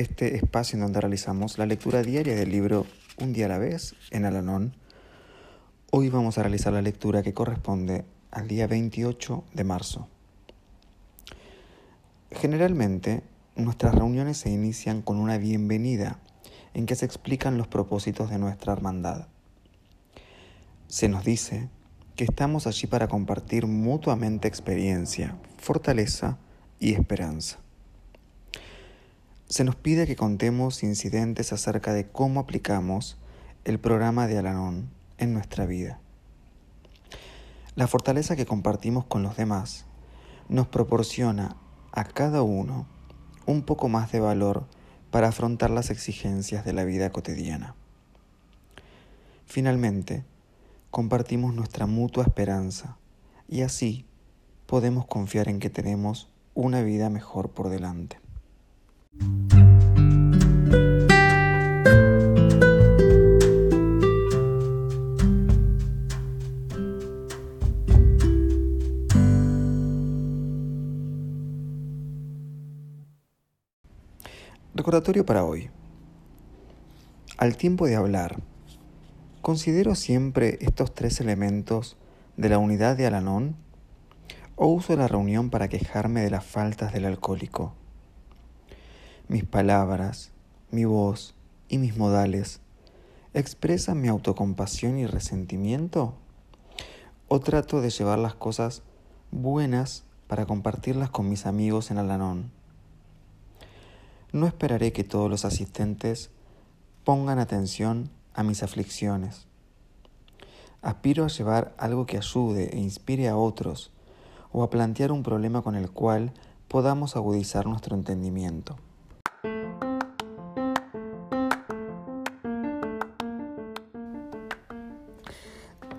este espacio en donde realizamos la lectura diaria del libro Un día a la vez en Alanón. Hoy vamos a realizar la lectura que corresponde al día 28 de marzo. Generalmente, nuestras reuniones se inician con una bienvenida en que se explican los propósitos de nuestra hermandad. Se nos dice que estamos allí para compartir mutuamente experiencia, fortaleza y esperanza. Se nos pide que contemos incidentes acerca de cómo aplicamos el programa de Alanón en nuestra vida. La fortaleza que compartimos con los demás nos proporciona a cada uno un poco más de valor para afrontar las exigencias de la vida cotidiana. Finalmente, compartimos nuestra mutua esperanza y así podemos confiar en que tenemos una vida mejor por delante. Recordatorio para hoy. Al tiempo de hablar, ¿considero siempre estos tres elementos de la unidad de Alanón o uso la reunión para quejarme de las faltas del alcohólico? Mis palabras, mi voz y mis modales expresan mi autocompasión y resentimiento o trato de llevar las cosas buenas para compartirlas con mis amigos en Alanón? No esperaré que todos los asistentes pongan atención a mis aflicciones. Aspiro a llevar algo que ayude e inspire a otros o a plantear un problema con el cual podamos agudizar nuestro entendimiento.